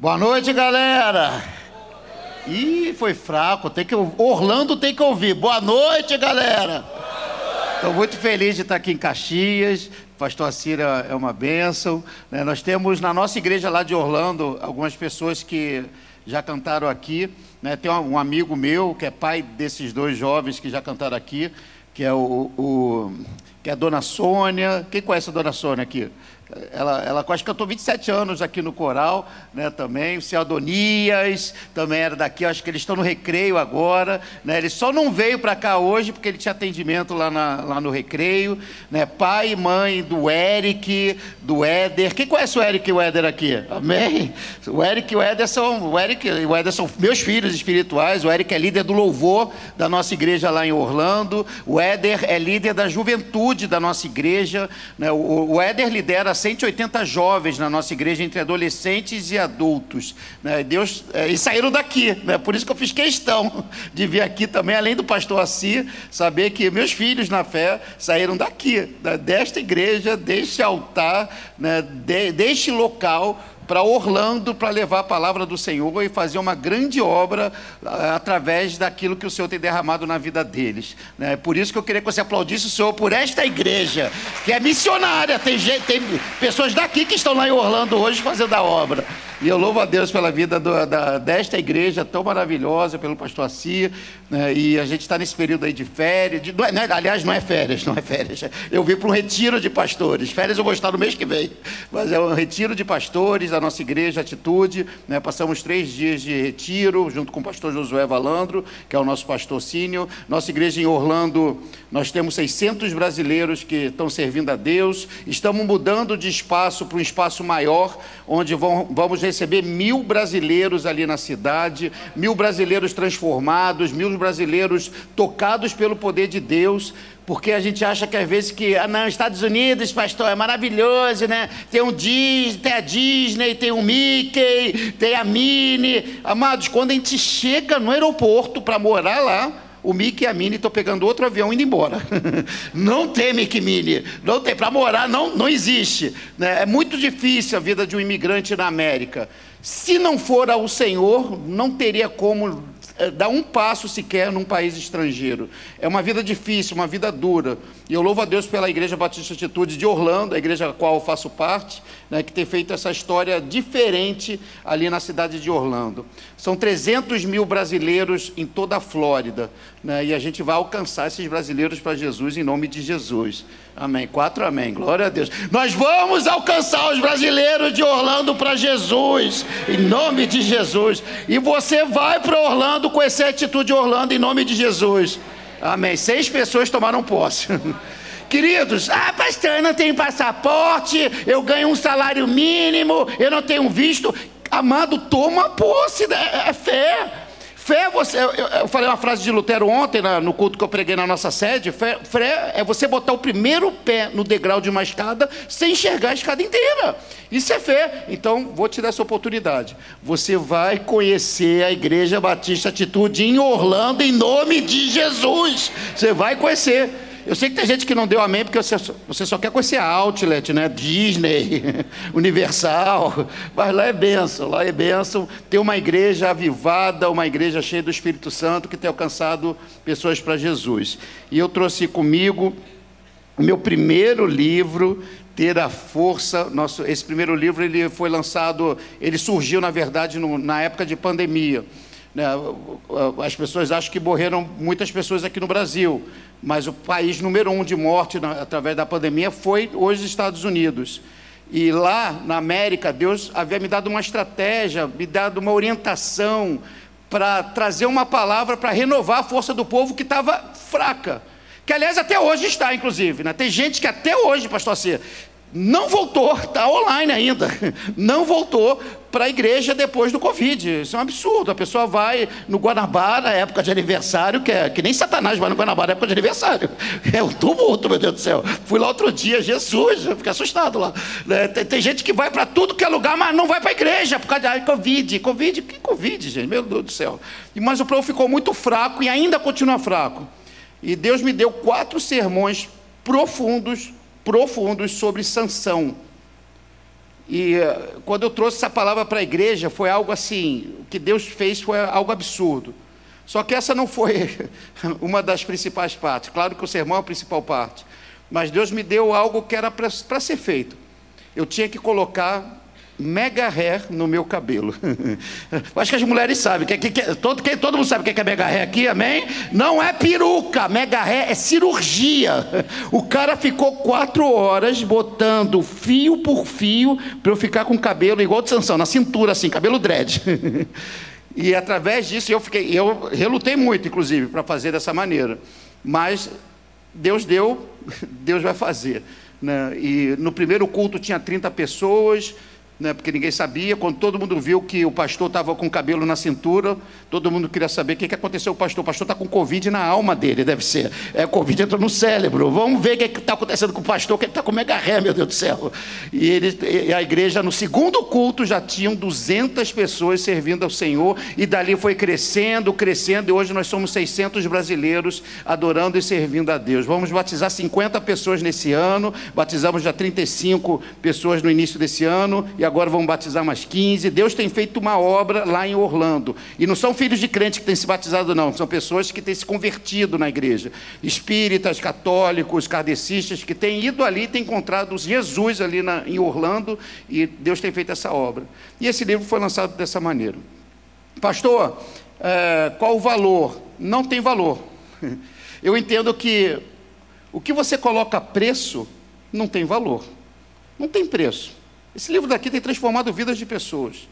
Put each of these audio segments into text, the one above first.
Boa noite, galera. Ih, foi fraco. Tem que Orlando tem que ouvir. Boa noite, galera. Estou muito feliz de estar aqui em Caxias. Pastor Cira é uma bênção. Né? Nós temos na nossa igreja lá de Orlando algumas pessoas que já cantaram aqui. Né? Tem um amigo meu que é pai desses dois jovens que já cantaram aqui, que é o, o que é a Dona Sônia. Quem conhece a Dona Sônia aqui? Ela, ela que cantou 27 anos aqui no coral, né, também. O seu Adonias também era daqui, acho que eles estão no recreio agora. Né, ele só não veio para cá hoje porque ele tinha atendimento lá, na, lá no recreio. Né, pai e mãe do Eric, do Éder. Quem conhece o Eric e o Éder aqui? Amém? O Eric e o Éder são, o Eric e o Éder são meus filhos espirituais. O Eric é líder do louvor da nossa igreja lá em Orlando. O Éder é líder da juventude da nossa igreja. Né, o, o Éder lidera 180 jovens na nossa igreja, entre adolescentes e adultos. Né? Deus, é, e saíram daqui, né? por isso que eu fiz questão de vir aqui também, além do pastor Assi, saber que meus filhos na fé saíram daqui, né? desta igreja, deste altar, né? de, deste local para Orlando para levar a palavra do Senhor e fazer uma grande obra uh, através daquilo que o Senhor tem derramado na vida deles. Né? Por isso que eu queria que você aplaudisse o Senhor por esta igreja, que é missionária. Tem, gente, tem pessoas daqui que estão lá em Orlando hoje fazendo a obra. E eu louvo a Deus pela vida do, da, desta igreja tão maravilhosa, pelo pastor Assi, né? e a gente está nesse período aí de férias, de, não é, não é, aliás, não é férias, não é férias, eu vim para um retiro de pastores, férias eu vou estar no mês que vem, mas é um retiro de pastores da nossa igreja, Atitude, né? passamos três dias de retiro, junto com o pastor Josué Valandro, que é o nosso pastor sínio, nossa igreja em Orlando, nós temos 600 brasileiros que estão servindo a Deus, estamos mudando de espaço para um espaço maior, onde vão, vamos receber mil brasileiros ali na cidade, mil brasileiros transformados, mil brasileiros tocados pelo poder de Deus, porque a gente acha que às vezes que, ah não, Estados Unidos, pastor, é maravilhoso, né? Tem um Disney, tem a Disney, tem o Mickey, tem a Minnie. Amados, quando a gente chega no aeroporto para morar lá, o Mickey e a Minnie estão pegando outro avião indo embora. não tem Mickey Minnie, não tem. Para morar não, não existe. Né? É muito difícil a vida de um imigrante na América. Se não for ao Senhor, não teria como é, dar um passo sequer num país estrangeiro. É uma vida difícil, uma vida dura. E eu louvo a Deus pela Igreja Batista Atitude de Orlando, a igreja a qual eu faço parte, né, que tem feito essa história diferente ali na cidade de Orlando. São 300 mil brasileiros em toda a Flórida. Né, e a gente vai alcançar esses brasileiros para Jesus em nome de Jesus. Amém. Quatro amém. Glória a Deus. Nós vamos alcançar os brasileiros de Orlando para Jesus, em nome de Jesus. E você vai para Orlando com essa atitude de Orlando em nome de Jesus. Amém. Seis pessoas tomaram posse. Queridos, ah, pastor, eu não tenho passaporte, eu ganho um salário mínimo, eu não tenho visto. Amado, toma posse, né? é fé. Fé, você, eu, eu, falei uma frase de Lutero ontem na, no culto que eu preguei na nossa sede. Fé, fé é você botar o primeiro pé no degrau de uma escada sem enxergar a escada inteira. Isso é fé. Então, vou te dar essa oportunidade. Você vai conhecer a Igreja Batista Atitude em Orlando em nome de Jesus. Você vai conhecer. Eu sei que tem gente que não deu amém porque você, você só quer conhecer Outlet, né? Disney, Universal. Mas lá é benção, lá é benção. Tem uma igreja avivada, uma igreja cheia do Espírito Santo que tem alcançado pessoas para Jesus. E eu trouxe comigo meu primeiro livro, ter a força. Nosso, esse primeiro livro ele foi lançado, ele surgiu na verdade no, na época de pandemia. Né? As pessoas acham que morreram muitas pessoas aqui no Brasil, mas o país número um de morte na, através da pandemia foi os Estados Unidos. E lá na América, Deus havia me dado uma estratégia, me dado uma orientação para trazer uma palavra para renovar a força do povo que estava fraca. Que aliás até hoje está, inclusive. Né? Tem gente que até hoje, pastor C, não voltou, está online ainda, não voltou para a igreja depois do Covid. Isso é um absurdo. A pessoa vai no Guanabara, época de aniversário, que, é, que nem Satanás vai no Guanabara, época de aniversário. É um tumulto, meu Deus do céu. Fui lá outro dia, Jesus, eu fiquei assustado lá. É, tem, tem, gente que vai para tudo que é lugar, mas não vai para a igreja, por causa de Covid. Covid, que Covid, gente? Meu Deus do céu. Mas o povo ficou muito fraco e ainda continua fraco. E Deus me deu quatro sermões profundos profundos sobre Sansão. E eh, quando eu trouxe essa palavra para a igreja, foi algo assim, o que Deus fez foi algo absurdo. Só que essa não foi uma das principais partes. Claro que o sermão é a principal parte. Mas Deus me deu algo que era para ser feito. Eu tinha que colocar mega hair no meu cabelo. Acho que as mulheres sabem. Que, que, que, todo, que, todo mundo sabe o que é mega hair aqui, amém? Não é peruca, mega hair é cirurgia. O cara ficou quatro horas botando fio por fio para eu ficar com cabelo igual de Sansão, na cintura assim, cabelo dread. E através disso eu fiquei, eu relutei muito, inclusive, para fazer dessa maneira. Mas Deus deu, Deus vai fazer. Né? E no primeiro culto tinha 30 pessoas, né, porque ninguém sabia. Quando todo mundo viu que o pastor estava com o cabelo na cintura, todo mundo queria saber o que, que aconteceu com o pastor. O pastor está com Covid na alma dele, deve ser. É, Covid entrou no cérebro. Vamos ver o que está acontecendo com o pastor, que ele está com mega ré, meu Deus do céu. E, ele, e a igreja, no segundo culto, já tinham 200 pessoas servindo ao Senhor, e dali foi crescendo, crescendo, e hoje nós somos 600 brasileiros adorando e servindo a Deus. Vamos batizar 50 pessoas nesse ano, batizamos já 35 pessoas no início desse ano, e agora vão batizar mais 15. Deus tem feito uma obra lá em Orlando. E não são filhos de crente que têm se batizado, não. São pessoas que têm se convertido na igreja. Espíritas, católicos, kardecistas, que têm ido ali e têm encontrado Jesus ali na, em Orlando. E Deus tem feito essa obra. E esse livro foi lançado dessa maneira. Pastor, é, qual o valor? Não tem valor. Eu entendo que o que você coloca preço não tem valor. Não tem preço. Esse livro daqui tem transformado vidas de pessoas.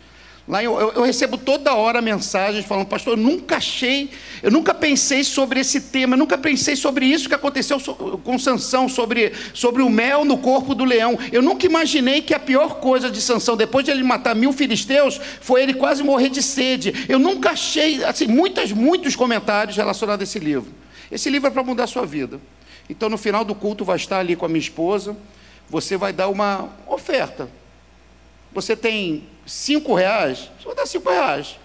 Lá eu, eu, eu, recebo toda hora mensagens falando, pastor, eu nunca achei, eu nunca pensei sobre esse tema, eu nunca pensei sobre isso que aconteceu com Sansão, sobre, sobre o mel no corpo do leão. Eu nunca imaginei que a pior coisa de Sansão, depois de ele matar mil filisteus, foi ele quase morrer de sede. Eu nunca achei, assim, muitas, muitos comentários relacionados a esse livro. Esse livro é para mudar a sua vida. Então, no final do culto, vai estar ali com a minha esposa, você vai dar uma oferta você tem cinco reais, você vai dar cinco reais.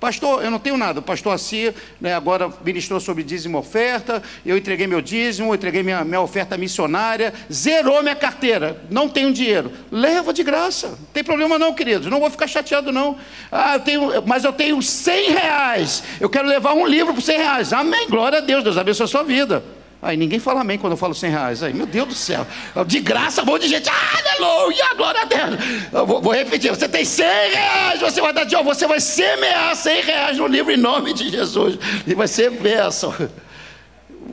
Pastor, eu não tenho nada. Pastor Assi né, agora ministrou sobre dízimo oferta. Eu entreguei meu dízimo, entreguei minha, minha oferta missionária, zerou minha carteira. Não tenho dinheiro. Leva de graça. Não tem problema não, queridos. Não vou ficar chateado, não. Ah, eu tenho, mas eu tenho cem reais. Eu quero levar um livro por cem reais. Amém. Glória a Deus. Deus abençoe a sua vida. Aí ninguém fala amém quando eu falo 100 reais. Aí, meu Deus do céu. De graça, um monte de gente. Aleluia, glória a Deus. Eu vou, vou, repetir. Você tem 100 reais. Você vai dar de Você vai semear 100 reais no livro em nome de Jesus. E vai ser bênção.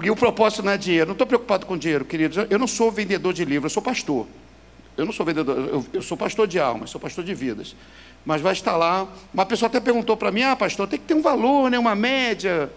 E o propósito não é dinheiro. Não estou preocupado com dinheiro, queridos. Eu não sou vendedor de livro, eu sou pastor. Eu não sou vendedor, eu, eu sou pastor de almas, sou pastor de vidas. Mas vai estar lá. Uma pessoa até perguntou para mim: ah, pastor, tem que ter um valor, né, uma média.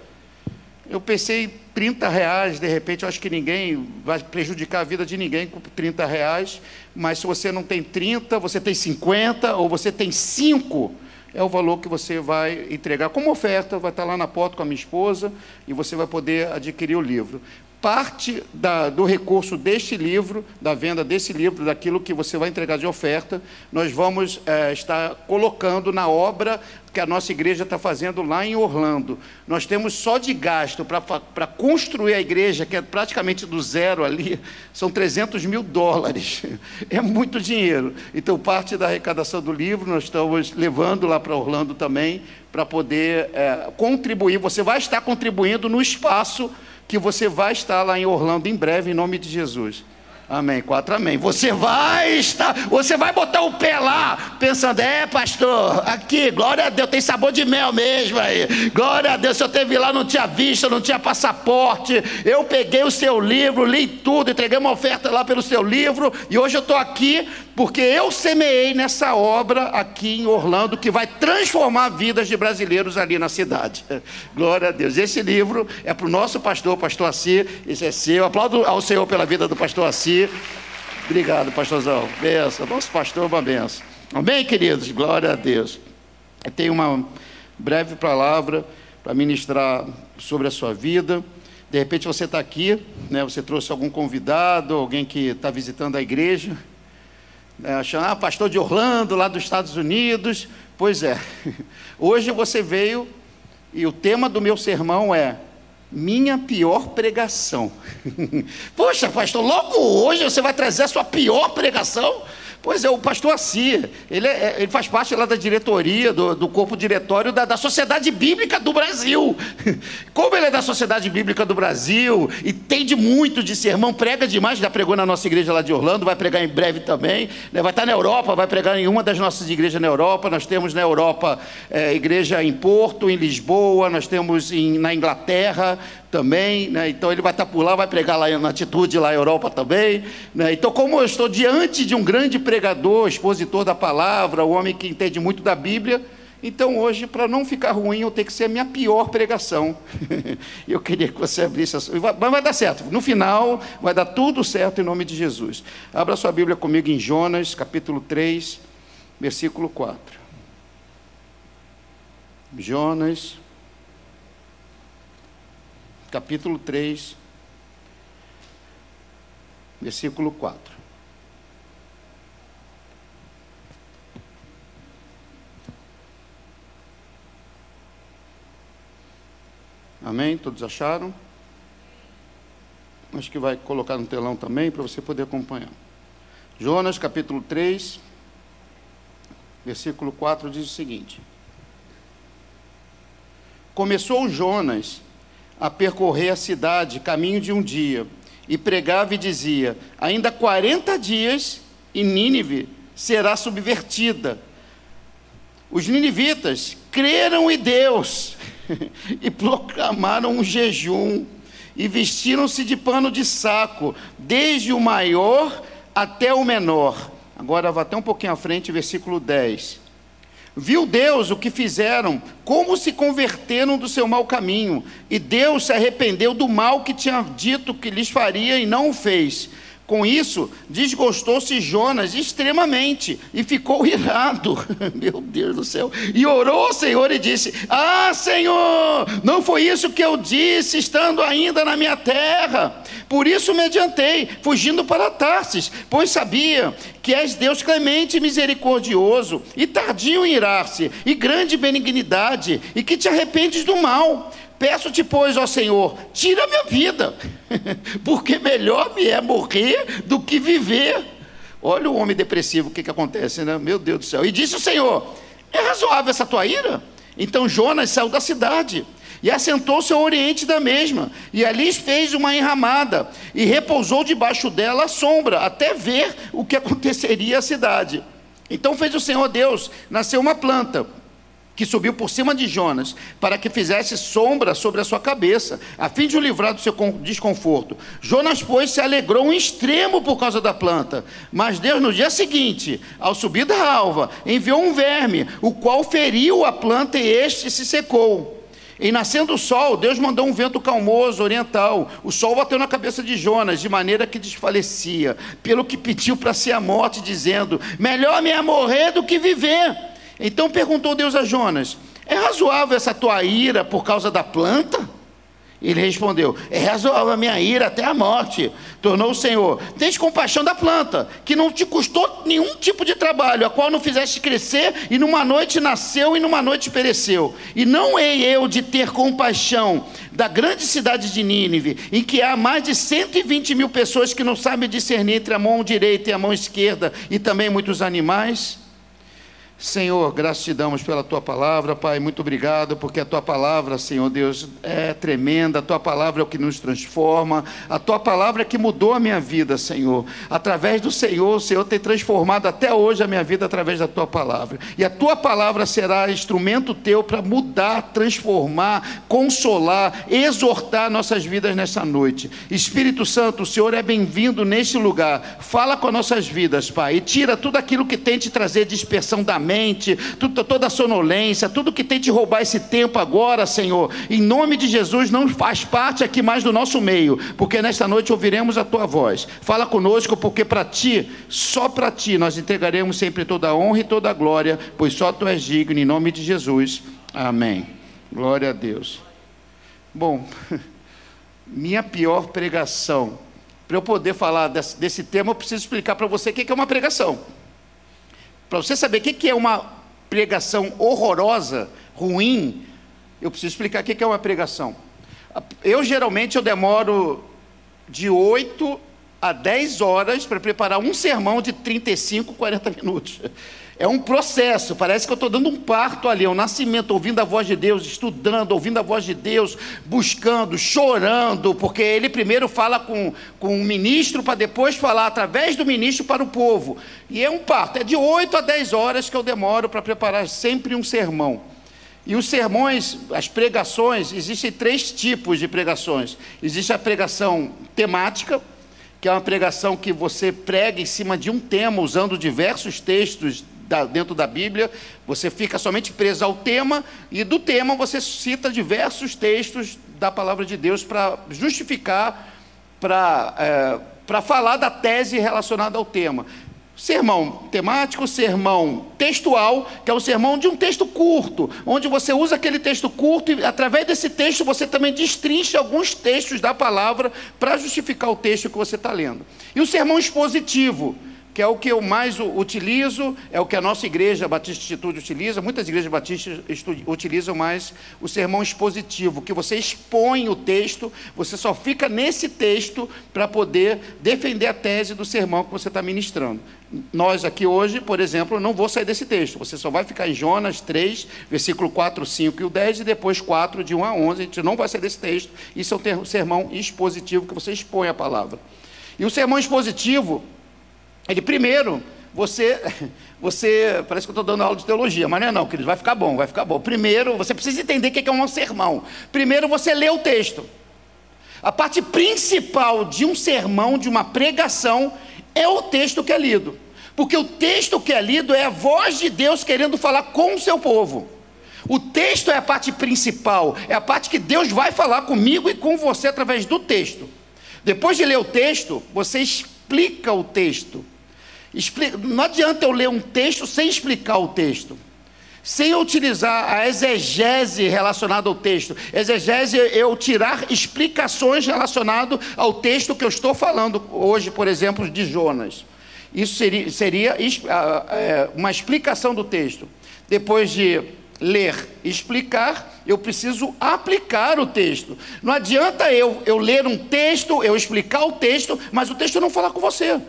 Eu pensei 30 reais, de repente, eu acho que ninguém vai prejudicar a vida de ninguém com 30 reais, mas se você não tem 30, você tem 50 ou você tem 5, é o valor que você vai entregar. Como oferta, vai estar lá na porta com a minha esposa e você vai poder adquirir o livro parte da, do recurso deste livro, da venda desse livro, daquilo que você vai entregar de oferta, nós vamos é, estar colocando na obra que a nossa igreja está fazendo lá em Orlando. Nós temos só de gasto para construir a igreja, que é praticamente do zero ali, são 300 mil dólares. É muito dinheiro. Então, parte da arrecadação do livro nós estamos levando lá para Orlando também, para poder é, contribuir. Você vai estar contribuindo no espaço que você vai estar lá em Orlando em breve, em nome de Jesus. Amém. Quatro amém. Você vai estar, você vai botar o pé lá, pensando, é, pastor, aqui, glória a Deus, tem sabor de mel mesmo aí. Glória a Deus, se eu teve lá, não tinha vista, não tinha passaporte. Eu peguei o seu livro, li tudo, entreguei uma oferta lá pelo seu livro, e hoje eu estou aqui porque eu semeei nessa obra aqui em Orlando que vai transformar vidas de brasileiros ali na cidade. Glória a Deus. Esse livro é para o nosso pastor, pastor Assi, esse é seu. Aplaudo ao Senhor pela vida do pastor Assi. Obrigado, pastorzão. Benção. Nosso pastor, uma benção. Amém, queridos? Glória a Deus. Eu tenho uma breve palavra para ministrar sobre a sua vida. De repente você está aqui, né, você trouxe algum convidado, alguém que está visitando a igreja é, achando, ah, pastor de Orlando, lá dos Estados Unidos. Pois é, hoje você veio e o tema do meu sermão é minha pior pregação. Poxa, pastor, logo hoje você vai trazer a sua pior pregação? Pois é, o pastor Assi, ele, é, ele faz parte lá da diretoria, do, do corpo diretório da, da Sociedade Bíblica do Brasil. Como ele é da Sociedade Bíblica do Brasil, e entende muito de sermão, prega demais, já pregou na nossa igreja lá de Orlando, vai pregar em breve também, né? vai estar na Europa, vai pregar em uma das nossas igrejas na Europa, nós temos na Europa é, igreja em Porto, em Lisboa, nós temos em, na Inglaterra, também, né? então ele vai estar por lá, vai pregar lá na atitude lá na Europa também. Né? Então, como eu estou diante de um grande pregador, expositor da palavra, um homem que entende muito da Bíblia, então hoje, para não ficar ruim, eu tenho que ser a minha pior pregação. eu queria que você abrisse, mas vai dar certo. No final, vai dar tudo certo em nome de Jesus. Abra sua Bíblia comigo em Jonas, capítulo 3, versículo 4. Jonas capítulo 3, versículo 4. Amém? Todos acharam? Acho que vai colocar no telão também para você poder acompanhar. Jonas capítulo 3, versículo 4 diz o seguinte: Começou Jonas a percorrer a cidade, caminho de um dia, e pregava e dizia: Ainda 40 dias e Nínive será subvertida. Os ninivitas creram em Deus e proclamaram um jejum e vestiram-se de pano de saco, desde o maior até o menor. Agora vá até um pouquinho à frente, versículo 10. Viu Deus o que fizeram, como se converteram do seu mau caminho, e Deus se arrependeu do mal que tinha dito que lhes faria e não o fez. Com isso, desgostou-se Jonas extremamente e ficou irado. Meu Deus do céu. E orou ao Senhor e disse: Ah, Senhor, não foi isso que eu disse estando ainda na minha terra. Por isso me adiantei, fugindo para Tarsis, pois sabia que és Deus clemente e misericordioso, e tardio em irar-se, e grande benignidade, e que te arrependes do mal. Peço-te, pois, ó Senhor, tira minha vida, porque melhor me é morrer do que viver. Olha o homem depressivo, o que, que acontece, né? Meu Deus do céu. E disse o Senhor: É razoável essa tua ira? Então Jonas saiu da cidade e assentou-se ao oriente da mesma, e ali fez uma enramada, e repousou debaixo dela a sombra, até ver o que aconteceria à cidade. Então fez o Senhor Deus, nasceu uma planta, que subiu por cima de Jonas, para que fizesse sombra sobre a sua cabeça, a fim de o livrar do seu desconforto. Jonas, pois, se alegrou um extremo por causa da planta. Mas Deus, no dia seguinte, ao subir da alva, enviou um verme, o qual feriu a planta e este se secou. E nascendo o sol, Deus mandou um vento calmoso, oriental. O sol bateu na cabeça de Jonas, de maneira que desfalecia, pelo que pediu para si a morte, dizendo: Melhor me é morrer do que viver. Então perguntou Deus a Jonas: É razoável essa tua ira por causa da planta? Ele respondeu: É razoável a minha ira até a morte. Tornou o Senhor: Tens compaixão da planta, que não te custou nenhum tipo de trabalho, a qual não fizeste crescer, e numa noite nasceu e numa noite pereceu. E não hei eu de ter compaixão da grande cidade de Nínive, em que há mais de 120 mil pessoas que não sabem discernir entre a mão direita e a mão esquerda, e também muitos animais? Senhor, graças te damos pela tua palavra, Pai, muito obrigado, porque a tua palavra, Senhor Deus, é tremenda, a tua palavra é o que nos transforma, a tua palavra é que mudou a minha vida, Senhor. Através do Senhor, o Senhor tem transformado até hoje a minha vida através da tua palavra. E a tua palavra será instrumento teu para mudar, transformar, consolar, exortar nossas vidas nessa noite. Espírito Santo, o Senhor é bem-vindo neste lugar. Fala com as nossas vidas, Pai, e tira tudo aquilo que tem te trazer dispersão da mente, tudo, toda a sonolência, tudo que tem te roubar esse tempo agora, Senhor, em nome de Jesus, não faz parte aqui mais do nosso meio, porque nesta noite ouviremos a tua voz. Fala conosco, porque para ti, só para ti, nós entregaremos sempre toda a honra e toda a glória, pois só tu és digno, em nome de Jesus. Amém. Glória a Deus. Bom, minha pior pregação. Para eu poder falar desse, desse tema, eu preciso explicar para você o que é uma pregação. Para você saber o que é uma pregação horrorosa, ruim, eu preciso explicar o que é uma pregação. Eu geralmente eu demoro de 8 a 10 horas para preparar um sermão de 35, 40 minutos. É um processo, parece que eu estou dando um parto ali, é um nascimento, ouvindo a voz de Deus, estudando, ouvindo a voz de Deus, buscando, chorando, porque ele primeiro fala com, com o ministro, para depois falar através do ministro para o povo. E é um parto, é de 8 a 10 horas que eu demoro para preparar sempre um sermão. E os sermões, as pregações, existem três tipos de pregações. Existe a pregação temática, que é uma pregação que você prega em cima de um tema, usando diversos textos da, dentro da Bíblia, você fica somente preso ao tema, e do tema você cita diversos textos da palavra de Deus para justificar, para é, falar da tese relacionada ao tema. Sermão temático, sermão textual, que é o sermão de um texto curto, onde você usa aquele texto curto e, através desse texto, você também destrincha alguns textos da palavra para justificar o texto que você está lendo. E o sermão expositivo, que é o que eu mais utilizo, é o que a nossa igreja Batista Instituto utiliza, muitas igrejas batistas utilizam mais o sermão expositivo, que você expõe o texto, você só fica nesse texto para poder defender a tese do sermão que você está ministrando. Nós aqui hoje, por exemplo, não vou sair desse texto, você só vai ficar em Jonas 3, versículo 4, 5 e o 10, e depois 4, de 1 a 11, a gente não vai sair desse texto, isso é um sermão expositivo, que você expõe a palavra. E o sermão expositivo, ele primeiro, você, você, parece que eu estou dando aula de teologia, mas não é não, querido, vai ficar bom, vai ficar bom. Primeiro, você precisa entender o que é um sermão. Primeiro, você lê o texto. A parte principal de um sermão, de uma pregação, é o texto que é lido. Porque o texto que é lido é a voz de Deus querendo falar com o seu povo. O texto é a parte principal, é a parte que Deus vai falar comigo e com você através do texto. Depois de ler o texto, você explica o texto. Não adianta eu ler um texto sem explicar o texto, sem utilizar a exegese relacionada ao texto. Exegese é eu tirar explicações relacionadas ao texto que eu estou falando hoje, por exemplo, de Jonas. Isso seria, seria é, uma explicação do texto. Depois de ler, explicar, eu preciso aplicar o texto. Não adianta eu, eu ler um texto, eu explicar o texto, mas o texto não falar com você.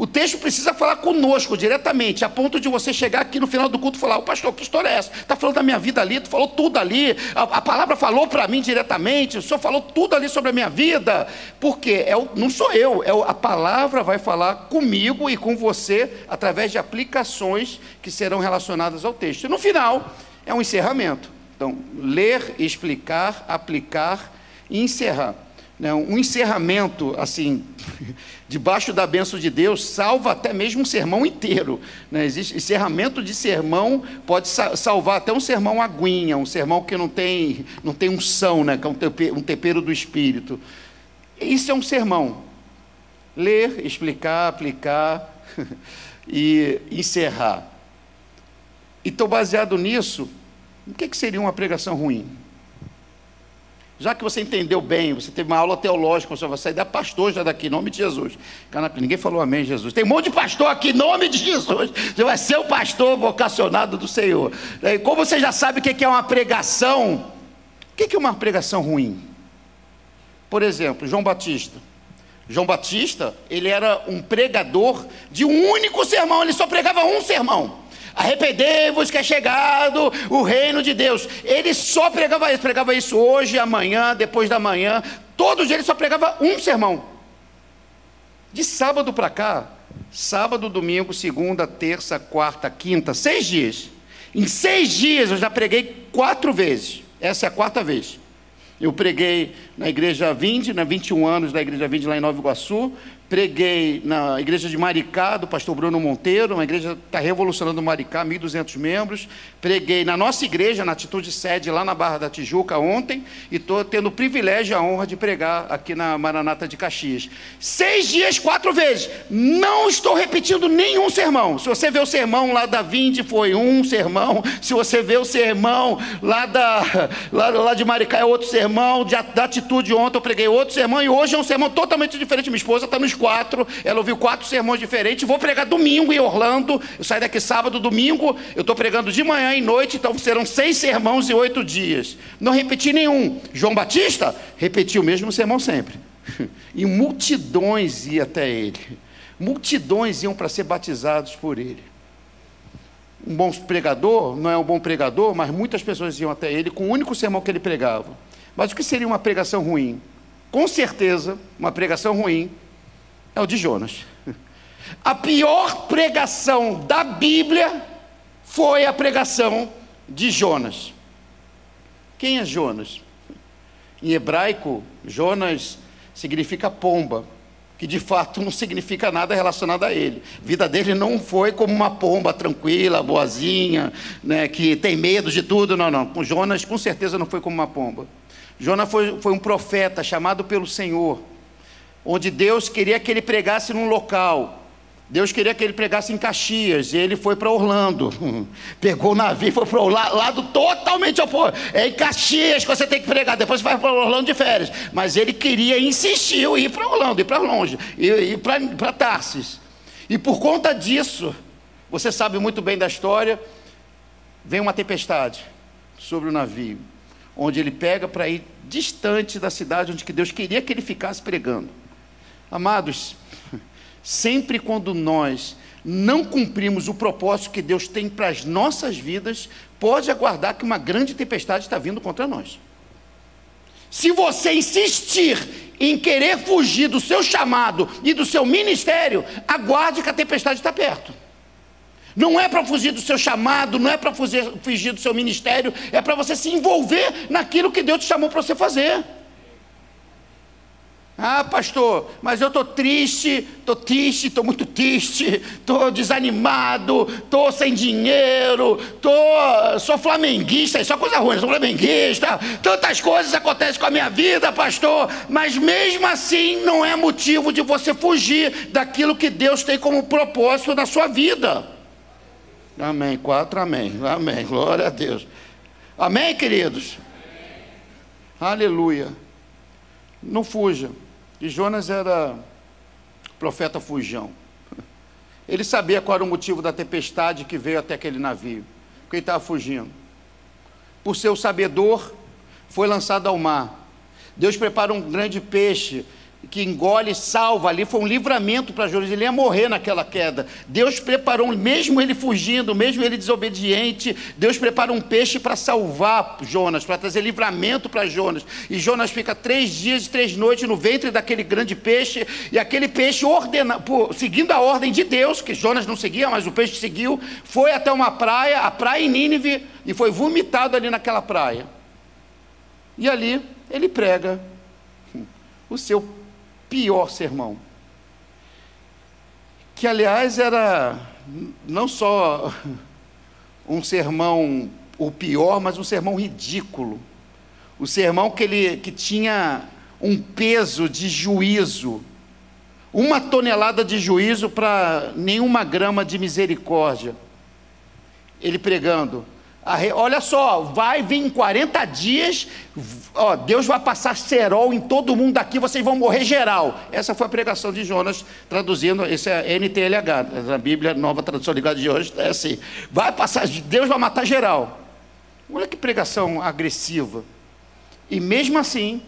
O texto precisa falar conosco diretamente, a ponto de você chegar aqui no final do culto e falar: o pastor, que história é essa? Está falando da minha vida ali, tu falou tudo ali, a, a palavra falou para mim diretamente, o senhor falou tudo ali sobre a minha vida. Por quê? É o, não sou eu, é o, a palavra vai falar comigo e com você através de aplicações que serão relacionadas ao texto. E no final, é um encerramento. Então, ler, explicar, aplicar e encerrar. Né, um encerramento, assim, debaixo da bênção de Deus, salva até mesmo um sermão inteiro. Né? Existe, encerramento de sermão pode salvar até um sermão aguinha, um sermão que não tem, não tem unção, né? que é um tempero, um tempero do Espírito. Isso é um sermão. Ler, explicar, aplicar e encerrar. Então, baseado nisso, o que, que seria uma pregação ruim? Já que você entendeu bem, você teve uma aula teológica, você vai sair da pastor já daqui, em nome de Jesus. Ninguém falou amém, Jesus. Tem um monte de pastor aqui, em nome de Jesus. Você vai ser o pastor vocacionado do Senhor. Como você já sabe o que é uma pregação, o que é uma pregação ruim? Por exemplo, João Batista. João Batista, ele era um pregador de um único sermão, ele só pregava um sermão. Arrependei-vos que é chegado o reino de Deus. Ele só pregava isso, pregava isso hoje, amanhã, depois da manhã. Todos eles só pregava um sermão. De sábado para cá, sábado, domingo, segunda, terça, quarta, quinta, seis dias. Em seis dias eu já preguei quatro vezes. Essa é a quarta vez. Eu preguei na igreja Vinde, na 21 anos da igreja Vinde lá em Nova Iguaçu preguei na igreja de Maricá, do pastor Bruno Monteiro, uma igreja que está revolucionando Maricá, 1.200 membros. Preguei na nossa igreja, na Atitude Sede, lá na Barra da Tijuca, ontem, e estou tendo o privilégio e a honra de pregar aqui na Maranata de Caxias. Seis dias, quatro vezes. Não estou repetindo nenhum sermão. Se você vê o sermão lá da Vinde, foi um sermão. Se você vê o sermão lá, da, lá, lá de Maricá, é outro sermão. De, da Atitude, ontem eu preguei outro sermão, e hoje é um sermão totalmente diferente. Minha esposa está no quatro, ela ouviu quatro sermões diferentes. Vou pregar domingo em Orlando. Eu saio daqui sábado, domingo. Eu estou pregando de manhã e noite, então serão seis sermãos em oito dias. Não repeti nenhum. João Batista repetiu o mesmo sermão sempre. E multidões iam até ele. Multidões iam para ser batizados por ele. Um bom pregador, não é um bom pregador, mas muitas pessoas iam até ele com o único sermão que ele pregava. Mas o que seria uma pregação ruim? Com certeza, uma pregação ruim é o de Jonas. A pior pregação da Bíblia foi a pregação de Jonas. Quem é Jonas? Em hebraico, Jonas significa pomba, que de fato não significa nada relacionado a ele. A vida dele não foi como uma pomba tranquila, boazinha, né, que tem medo de tudo. Não, não. Com Jonas, com certeza, não foi como uma pomba. Jonas foi, foi um profeta chamado pelo Senhor, onde Deus queria que ele pregasse num local Deus queria que ele pregasse em Caxias, e ele foi para Orlando. Pegou o navio e foi para o lado totalmente oposto. É em Caxias que você tem que pregar, depois você vai para Orlando de férias. Mas ele queria, insistiu em ir para Orlando, ir para longe, ir para Tarsis. E por conta disso, você sabe muito bem da história, vem uma tempestade sobre o navio, onde ele pega para ir distante da cidade onde Deus queria que ele ficasse pregando. Amados, Sempre quando nós não cumprimos o propósito que Deus tem para as nossas vidas, pode aguardar que uma grande tempestade está vindo contra nós. Se você insistir em querer fugir do seu chamado e do seu ministério, aguarde que a tempestade está perto. Não é para fugir do seu chamado, não é para fugir, fugir do seu ministério, é para você se envolver naquilo que Deus te chamou para você fazer. Ah, pastor, mas eu estou triste, estou triste, estou muito triste, estou desanimado, estou sem dinheiro, tô, sou flamenguista, isso é coisa ruim, sou flamenguista, tantas coisas acontecem com a minha vida, pastor, mas mesmo assim não é motivo de você fugir daquilo que Deus tem como propósito na sua vida. Amém, quatro, amém, amém, glória a Deus. Amém, queridos? Aleluia. Não fuja. E Jonas era profeta fujão. Ele sabia qual era o motivo da tempestade que veio até aquele navio, porque ele estava fugindo. Por ser o sabedor, foi lançado ao mar. Deus prepara um grande peixe que engole salva ali, foi um livramento para Jonas, ele ia morrer naquela queda. Deus preparou, mesmo ele fugindo, mesmo ele desobediente, Deus prepara um peixe para salvar Jonas, para trazer livramento para Jonas. E Jonas fica três dias e três noites no ventre daquele grande peixe, e aquele peixe, ordena, por, seguindo a ordem de Deus, que Jonas não seguia, mas o peixe seguiu, foi até uma praia, a praia em Nínive, e foi vomitado ali naquela praia. E ali ele prega o seu pior sermão. Que, aliás, era não só um sermão o pior, mas um sermão ridículo. O sermão que, ele, que tinha um peso de juízo, uma tonelada de juízo para nenhuma grama de misericórdia. Ele pregando, Olha só, vai vir em 40 dias, ó, Deus vai passar cerol em todo mundo aqui, vocês vão morrer geral. Essa foi a pregação de Jonas, traduzindo, esse é NTLH, a Bíblia, nova tradução ligada de hoje, é assim: vai passar, Deus vai matar geral. Olha que pregação agressiva. E mesmo assim,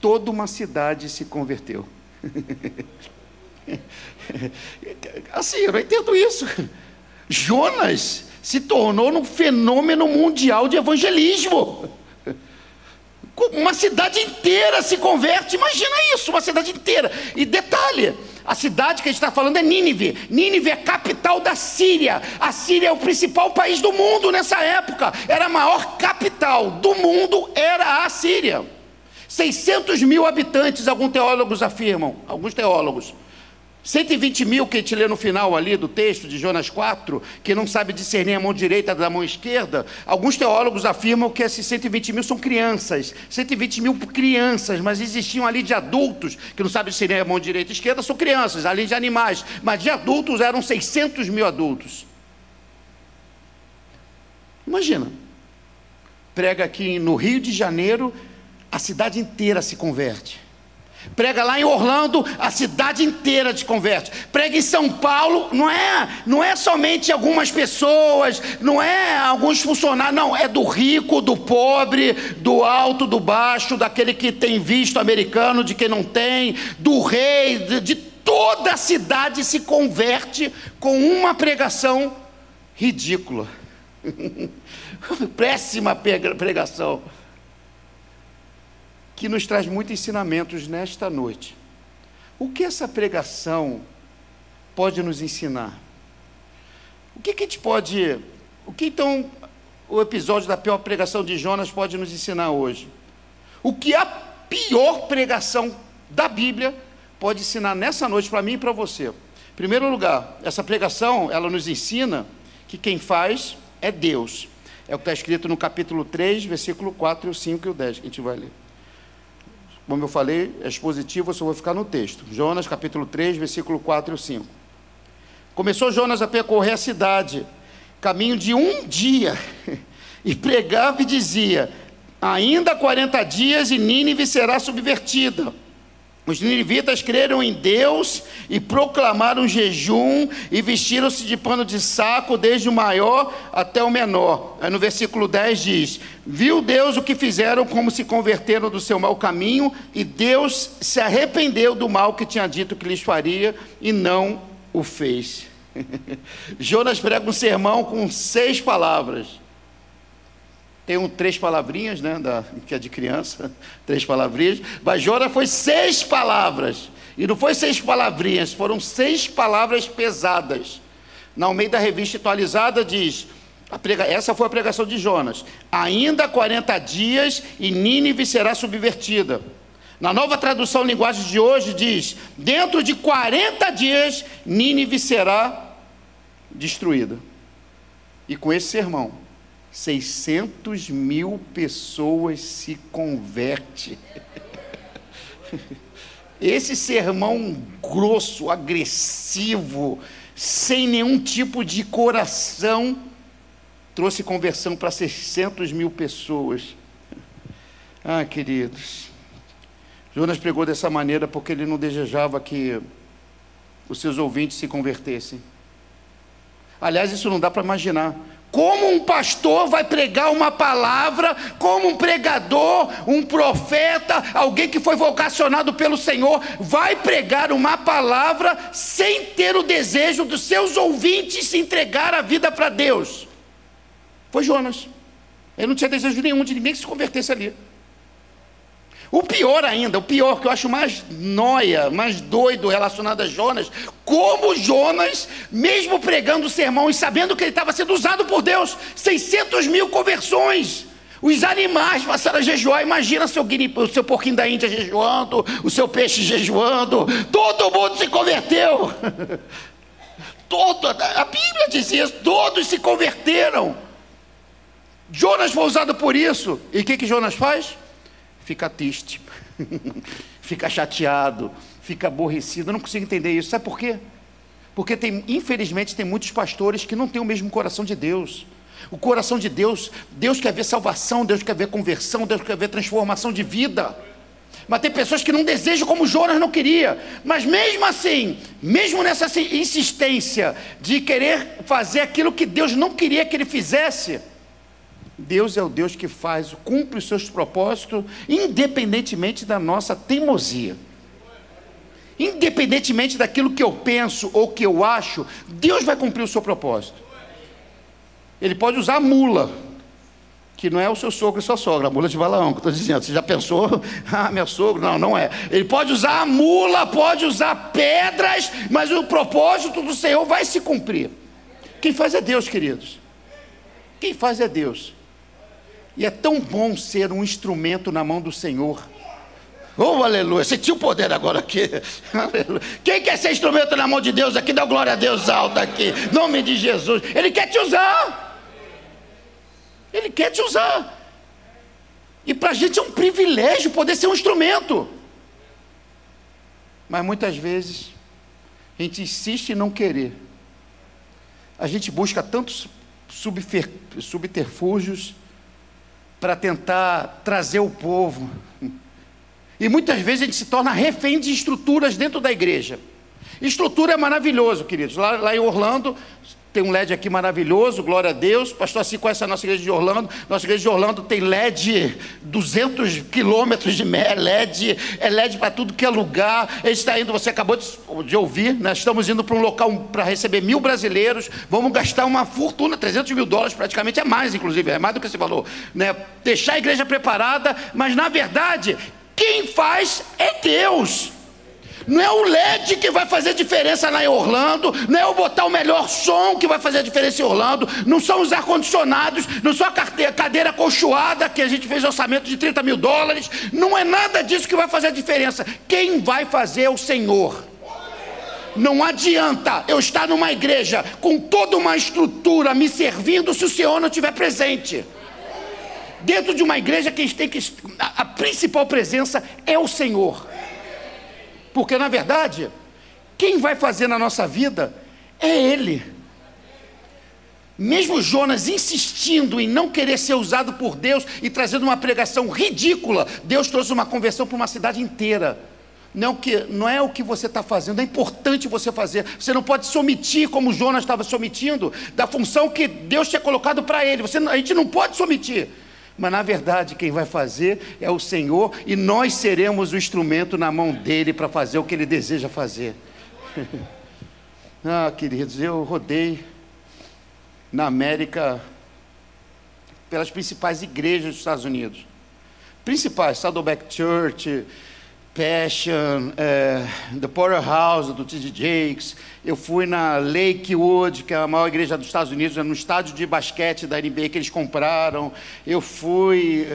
toda uma cidade se converteu. assim, eu não entendo isso. Jonas se tornou um fenômeno mundial de evangelismo. Uma cidade inteira se converte, imagina isso, uma cidade inteira. E detalhe, a cidade que a gente está falando é Nínive. Nínive é capital da Síria. A Síria é o principal país do mundo nessa época. Era a maior capital do mundo, era a Síria. 600 mil habitantes, alguns teólogos afirmam, alguns teólogos. 120 mil que a gente lê no final ali do texto de Jonas 4, que não sabe discernir a mão direita da mão esquerda, alguns teólogos afirmam que esses 120 mil são crianças. 120 mil crianças, mas existiam ali de adultos que não sabem discernir a mão direita e esquerda, são crianças, além de animais. Mas de adultos eram 600 mil adultos. Imagina, prega aqui no Rio de Janeiro, a cidade inteira se converte. Prega lá em Orlando, a cidade inteira te converte. Prega em São Paulo, não é, não é somente algumas pessoas, não é alguns funcionários, não, é do rico, do pobre, do alto, do baixo, daquele que tem visto americano, de quem não tem, do rei, de, de toda a cidade se converte com uma pregação ridícula. Péssima pregação que nos traz muitos ensinamentos nesta noite. O que essa pregação pode nos ensinar? O que, que a gente pode. O que então o episódio da pior pregação de Jonas pode nos ensinar hoje? O que a pior pregação da Bíblia pode ensinar nessa noite para mim e para você? Em primeiro lugar, essa pregação, ela nos ensina que quem faz é Deus. É o que está escrito no capítulo 3, versículo 4, 5 e o 10, que a gente vai ler. Como eu falei, é expositivo, eu só vou ficar no texto. Jonas, capítulo 3, versículo 4 e 5. Começou Jonas a percorrer a cidade, caminho de um dia, e pregava e dizia: Ainda 40 dias e Nínive será subvertida. Os ninivitas creram em Deus e proclamaram jejum e vestiram-se de pano de saco, desde o maior até o menor. Aí no versículo 10 diz: Viu Deus o que fizeram, como se converteram do seu mau caminho, e Deus se arrependeu do mal que tinha dito que lhes faria e não o fez. Jonas prega um sermão com seis palavras. Tem um três palavrinhas, né? Da, que é de criança, três palavrinhas. Mas Jonas foi seis palavras. E não foi seis palavrinhas, foram seis palavras pesadas. Na Almeida Revista Atualizada diz: prega, essa foi a pregação de Jonas. Ainda 40 dias e Nínive será subvertida. Na nova tradução linguagem de hoje diz: dentro de 40 dias Nínive será destruída. E com esse sermão, 600 mil pessoas se convertem. Esse sermão grosso, agressivo, sem nenhum tipo de coração, trouxe conversão para 600 mil pessoas. Ah, queridos, Jonas pregou dessa maneira porque ele não desejava que os seus ouvintes se convertessem. Aliás, isso não dá para imaginar. Como um pastor vai pregar uma palavra, como um pregador, um profeta, alguém que foi vocacionado pelo Senhor, vai pregar uma palavra sem ter o desejo dos seus ouvintes se entregar a vida para Deus? Foi Jonas. Ele não tinha desejo nenhum de ninguém que se convertesse ali. O pior ainda, o pior que eu acho mais noia, mais doido relacionado a Jonas, como Jonas, mesmo pregando o sermão e sabendo que ele estava sendo usado por Deus, 600 mil conversões. Os animais passaram a jejuar. Imagina seu, o seu porquinho da Índia jejuando, o seu peixe jejuando. Todo mundo se converteu. Todo, a Bíblia diz isso, todos se converteram. Jonas foi usado por isso. E o que, que Jonas faz? Fica triste, fica chateado, fica aborrecido. Eu não consigo entender isso. Sabe por quê? Porque tem, infelizmente tem muitos pastores que não têm o mesmo coração de Deus. O coração de Deus, Deus quer ver salvação, Deus quer ver conversão, Deus quer ver transformação de vida. Mas tem pessoas que não desejam como Jonas não queria. Mas mesmo assim, mesmo nessa insistência de querer fazer aquilo que Deus não queria que ele fizesse, Deus é o Deus que faz, cumpre os seus propósitos, independentemente da nossa teimosia. Independentemente daquilo que eu penso ou que eu acho, Deus vai cumprir o seu propósito. Ele pode usar a mula, que não é o seu sogro e sua sogra, a mula de Balaão, que estou dizendo. Você já pensou? Ah, meu sogro? Não, não é. Ele pode usar a mula, pode usar pedras, mas o propósito do Senhor vai se cumprir. Quem faz é Deus, queridos. Quem faz é Deus. E é tão bom ser um instrumento na mão do Senhor. Oh, aleluia. Senti o poder agora aqui. Aleluia. Quem quer ser instrumento na mão de Deus aqui? Dá glória a Deus alta aqui. Nome de Jesus. Ele quer te usar. Ele quer te usar. E para a gente é um privilégio poder ser um instrumento. Mas muitas vezes a gente insiste em não querer. A gente busca tantos subterfúgios para tentar trazer o povo. E muitas vezes a gente se torna refém de estruturas dentro da igreja. Estrutura é maravilhoso, queridos. Lá, lá em Orlando, tem um LED aqui maravilhoso, glória a Deus. Pastor assim conhece a nossa igreja de Orlando. Nossa igreja de Orlando tem LED 200 quilômetros de LED, é LED para tudo que é lugar. Ele está indo, você acabou de, ouvir, nós estamos indo para um local para receber mil brasileiros. Vamos gastar uma fortuna, 300 mil dólares, praticamente é mais, inclusive, é mais do que esse valor. Né? Deixar a igreja preparada, mas na verdade, quem faz é Deus. Não é o LED que vai fazer diferença lá em Orlando, não é o botar o melhor som que vai fazer diferença em Orlando, não são os ar-condicionados, não são a cadeira colchoada que a gente fez orçamento de 30 mil dólares, não é nada disso que vai fazer a diferença. Quem vai fazer é o Senhor. Não adianta eu estar numa igreja com toda uma estrutura me servindo se o Senhor não estiver presente. Dentro de uma igreja, tem que. A principal presença é o Senhor. Porque na verdade, quem vai fazer na nossa vida é Ele. Mesmo Jonas insistindo em não querer ser usado por Deus e trazendo uma pregação ridícula, Deus trouxe uma conversão para uma cidade inteira. Não, que, não é o que você está fazendo, é importante você fazer. Você não pode se omitir como Jonas estava se omitindo da função que Deus tinha colocado para ele. Você, a gente não pode se omitir. Mas na verdade, quem vai fazer é o Senhor e nós seremos o instrumento na mão dele para fazer o que ele deseja fazer. ah, queridos, eu rodei na América pelas principais igrejas dos Estados Unidos. Principais, Saddleback Church, Passion, é, The Porterhouse, do T.D. Jakes. Eu fui na Lakewood, que é a maior igreja dos Estados Unidos, no estádio de basquete da NBA que eles compraram. Eu fui...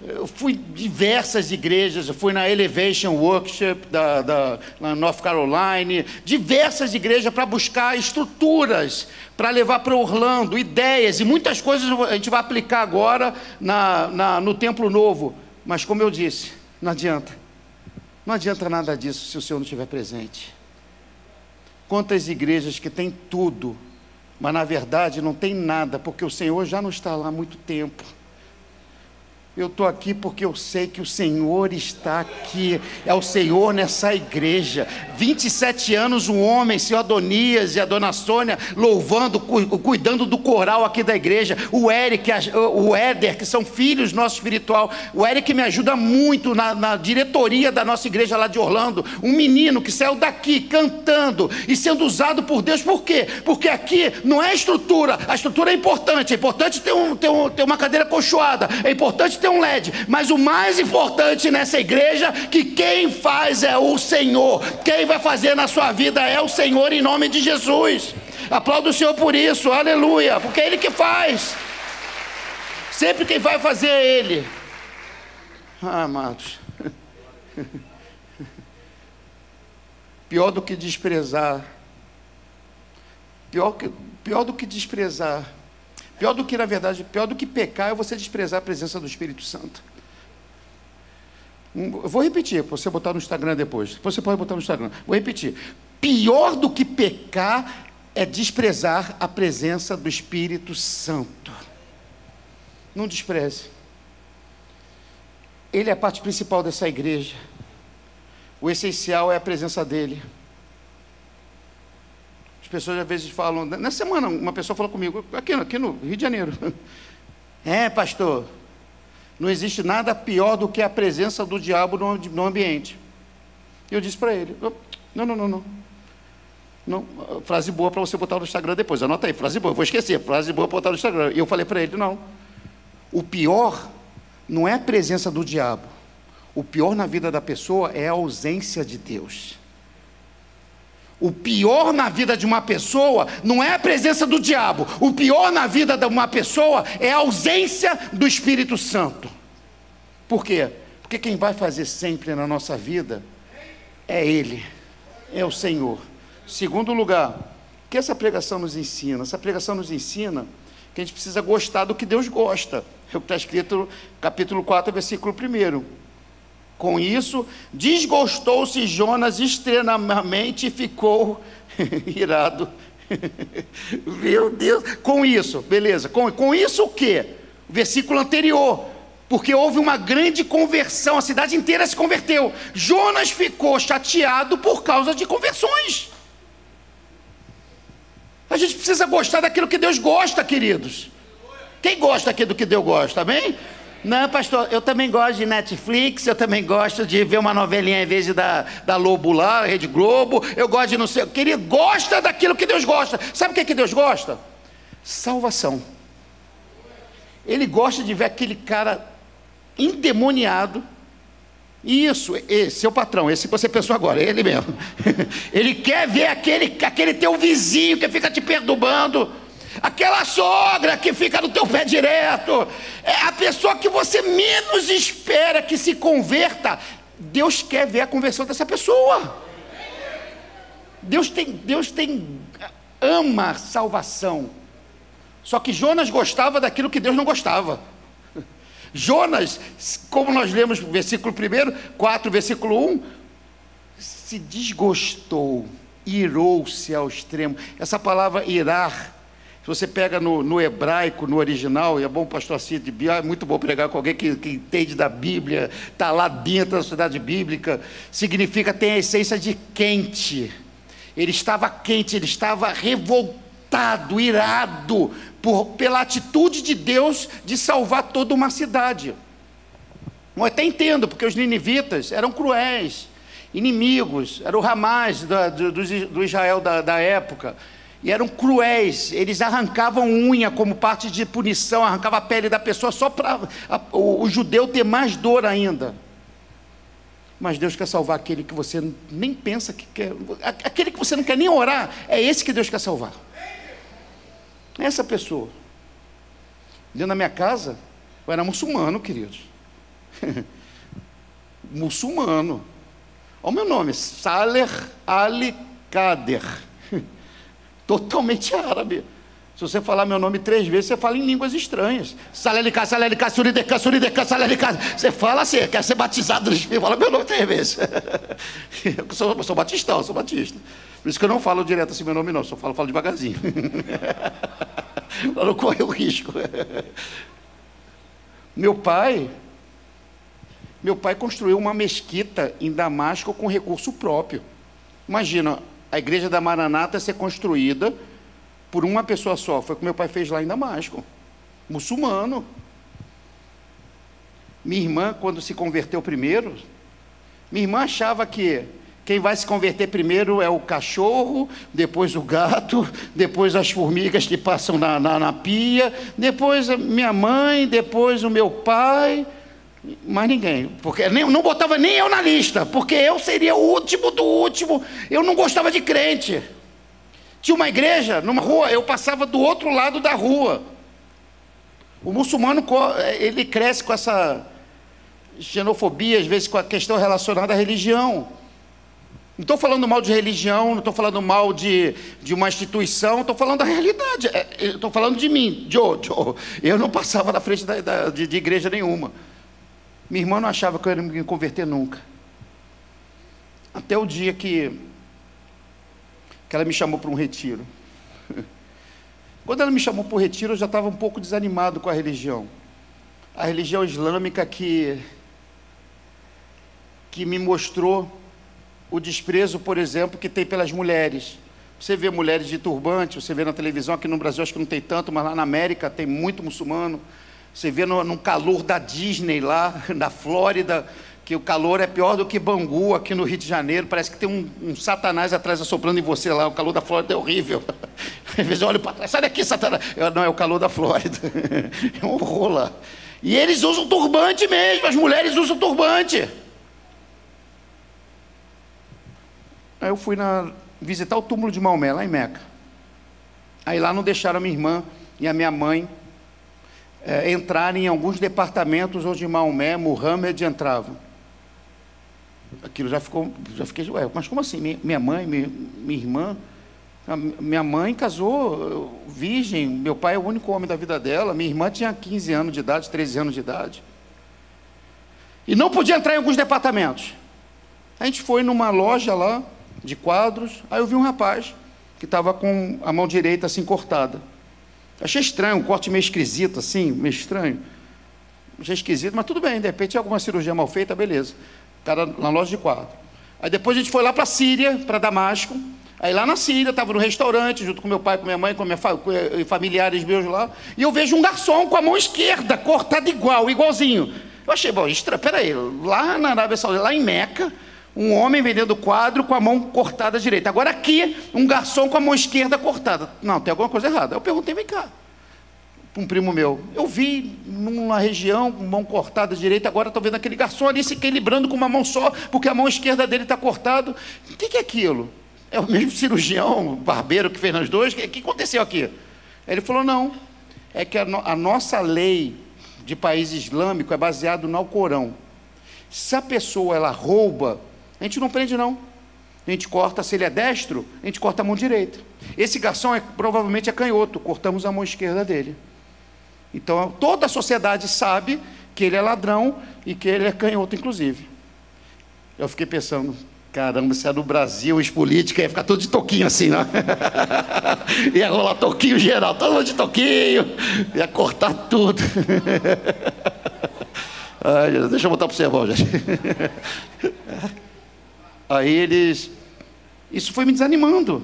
Eu fui diversas igrejas, eu fui na Elevation Workshop da, da na North Carolina, diversas igrejas para buscar estruturas, para levar para Orlando, ideias, e muitas coisas a gente vai aplicar agora na, na, no Templo Novo. Mas como eu disse, não adianta. Não adianta nada disso se o Senhor não estiver presente. Quantas igrejas que têm tudo, mas na verdade não tem nada, porque o Senhor já não está lá há muito tempo. Eu estou aqui porque eu sei que o Senhor está aqui. É o Senhor nessa igreja. 27 anos, um homem, seu Adonias e a dona Sônia, louvando, cuidando do coral aqui da igreja. O Eric, o Éder, que são filhos nosso espiritual. O Eric me ajuda muito na, na diretoria da nossa igreja lá de Orlando. Um menino que saiu daqui cantando e sendo usado por Deus. Por quê? Porque aqui não é estrutura. A estrutura é importante. É importante ter, um, ter, um, ter uma cadeira colchoada. É importante ter ter um LED, mas o mais importante nessa igreja que quem faz é o Senhor. Quem vai fazer na sua vida é o Senhor em nome de Jesus. Aplaudo o Senhor por isso, aleluia, porque é Ele que faz. Sempre quem vai fazer é Ele. Ah, amados. Pior do que desprezar. Pior, que, pior do que desprezar Pior do que, na verdade, pior do que pecar é você desprezar a presença do Espírito Santo. Eu vou repetir, para você botar no Instagram depois. Você pode botar no Instagram. Vou repetir. Pior do que pecar é desprezar a presença do Espírito Santo. Não despreze. Ele é a parte principal dessa igreja. O essencial é a presença dele. As pessoas às vezes falam, na semana uma pessoa falou comigo, aqui, aqui no Rio de Janeiro. É, pastor, não existe nada pior do que a presença do diabo no, no ambiente. Eu disse para ele, não, não, não, não. Não, frase boa para você botar no Instagram depois. Anota aí, frase boa, vou esquecer, frase boa para botar no Instagram. E eu falei para ele, não. O pior não é a presença do diabo. O pior na vida da pessoa é a ausência de Deus. O pior na vida de uma pessoa não é a presença do diabo. O pior na vida de uma pessoa é a ausência do Espírito Santo. Por quê? Porque quem vai fazer sempre na nossa vida é Ele, é o Senhor. Segundo lugar, o que essa pregação nos ensina? Essa pregação nos ensina que a gente precisa gostar do que Deus gosta. É o que está escrito capítulo 4, versículo 1. Com isso, desgostou-se Jonas extremamente e ficou irado. Meu Deus, com isso, beleza. Com, com isso o quê? Versículo anterior. Porque houve uma grande conversão, a cidade inteira se converteu. Jonas ficou chateado por causa de conversões. A gente precisa gostar daquilo que Deus gosta, queridos. Quem gosta aqui do que Deus gosta, amém? Não, pastor, eu também gosto de Netflix, eu também gosto de ver uma novelinha em vez de da, da Lobo lá, Rede Globo, eu gosto de não sei. Querido, gosta daquilo que Deus gosta. Sabe o que, é que Deus gosta? Salvação. Ele gosta de ver aquele cara endemoniado. Isso, esse o patrão, esse que você pensou agora, ele mesmo. Ele quer ver aquele, aquele teu vizinho que fica te perturbando, aquela sogra que fica no teu pé direto, é a pessoa que você menos espera que se converta. Deus quer ver a conversão dessa pessoa. Deus tem, Deus tem, ama salvação. Só que Jonas gostava daquilo que Deus não gostava. Jonas, como nós lemos versículo 1, 4, versículo 1, se desgostou, irou-se ao extremo. Essa palavra irar, você pega no, no hebraico, no original, e é bom pastor Cid, é muito bom pregar com alguém que, que entende da Bíblia, está lá dentro da sociedade bíblica, significa, tem a essência de quente. Ele estava quente, ele estava revoltado, irado, por, pela atitude de Deus de salvar toda uma cidade. Eu até entendo, porque os ninivitas eram cruéis, inimigos, eram o Hamas do, do, do Israel da, da época e eram cruéis, eles arrancavam unha como parte de punição, arrancavam a pele da pessoa só para o, o, judeu ter mais dor ainda. Mas Deus quer salvar aquele que você nem pensa que quer, aquele que você não quer nem orar, é esse que Deus quer salvar. Essa pessoa. Dentro da minha casa, eu era muçulmano, queridos. muçulmano. Olha o meu nome, Saler Ali Kader. Totalmente árabe. Se você falar meu nome três vezes, você fala em línguas estranhas. Salelica, salelica, surideca, surideca, salelica. Você fala assim, quer ser batizado fala meu nome três vezes. Eu sou, eu sou batistão, sou batista. Por isso que eu não falo direto assim meu nome, não, só falo, falo devagarzinho. Para não correr o risco. Meu pai, meu pai construiu uma mesquita em Damasco com recurso próprio. Imagina, a igreja da Maranata ser construída por uma pessoa só. Foi o que meu pai fez lá em Damasco. Muçulmano. Minha irmã, quando se converteu primeiro, minha irmã achava que quem vai se converter primeiro é o cachorro, depois o gato, depois as formigas que passam na, na, na pia, depois minha mãe, depois o meu pai, mais ninguém. Porque nem, não botava nem eu na lista, porque eu seria o último do último. Eu não gostava de crente. Tinha uma igreja numa rua, eu passava do outro lado da rua. O muçulmano, ele cresce com essa xenofobia, às vezes com a questão relacionada à religião. Não estou falando mal de religião, não estou falando mal de, de uma instituição, estou falando da realidade. Estou falando de mim, Joe, Joe. Eu não passava na frente da, da, de, de igreja nenhuma. Minha irmã não achava que eu ia me converter nunca. Até o dia que, que ela me chamou para um retiro. Quando ela me chamou para o retiro, eu já estava um pouco desanimado com a religião. A religião islâmica que, que me mostrou o desprezo, por exemplo, que tem pelas mulheres. Você vê mulheres de turbante, você vê na televisão, aqui no Brasil acho que não tem tanto, mas lá na América tem muito muçulmano. Você vê no, no calor da Disney lá, na Flórida, que o calor é pior do que Bangu aqui no Rio de Janeiro. Parece que tem um, um satanás atrás assoprando em você lá. O calor da Flórida é horrível. Às vezes eu olho para trás, sai daqui, satanás. Eu, não, é o calor da Flórida. É um horror lá. E eles usam turbante mesmo, as mulheres usam turbante. Aí eu fui na, visitar o túmulo de Maomé, lá em Meca. Aí lá não deixaram a minha irmã e a minha mãe é, entrarem em alguns departamentos onde Maomé, Muhammad entravam. Aquilo já ficou, já fiquei, ué, mas como assim? Minha mãe, minha, minha irmã, minha mãe casou virgem, meu pai é o único homem da vida dela, minha irmã tinha 15 anos de idade, 13 anos de idade. E não podia entrar em alguns departamentos. A gente foi numa loja lá, de quadros. Aí eu vi um rapaz que estava com a mão direita assim cortada. Achei estranho, um corte meio esquisito assim, meio estranho. achei esquisito, mas tudo bem, de repente alguma cirurgia mal feita, beleza. O cara na loja de quadro. Aí depois a gente foi lá para a Síria, para Damasco. Aí lá na Síria, estava no restaurante, junto com meu pai, com minha mãe, com, minha fa com eh, familiares meus lá, e eu vejo um garçom com a mão esquerda cortada igual, igualzinho. Eu achei, bom, estranho, peraí, lá na Arábia Saudita, lá em Meca, um homem vendendo quadro com a mão cortada direita. Agora aqui, um garçom com a mão esquerda cortada. Não, tem alguma coisa errada. Eu perguntei, vem cá, para um primo meu, eu vi numa região com mão cortada direita, agora estou vendo aquele garçom ali se equilibrando com uma mão só, porque a mão esquerda dele está cortada. O que, que é aquilo? É o mesmo cirurgião, barbeiro que fez nós dois? O que, que aconteceu aqui? Ele falou: não, é que a, no, a nossa lei de país islâmico é baseado no Alcorão. Se a pessoa ela rouba, a gente não prende não. A gente corta, se ele é destro, a gente corta a mão direita. Esse garçom é, provavelmente é canhoto, cortamos a mão esquerda dele. Então toda a sociedade sabe que ele é ladrão e que ele é canhoto, inclusive. Eu fiquei pensando, Caramba, se é no Brasil, os políticos ia ficar todo de toquinho assim, né? ia rolar toquinho geral, todo mundo de toquinho, ia cortar tudo. Ai, deixa eu botar para você, bom, gente. Aí eles. Isso foi me desanimando.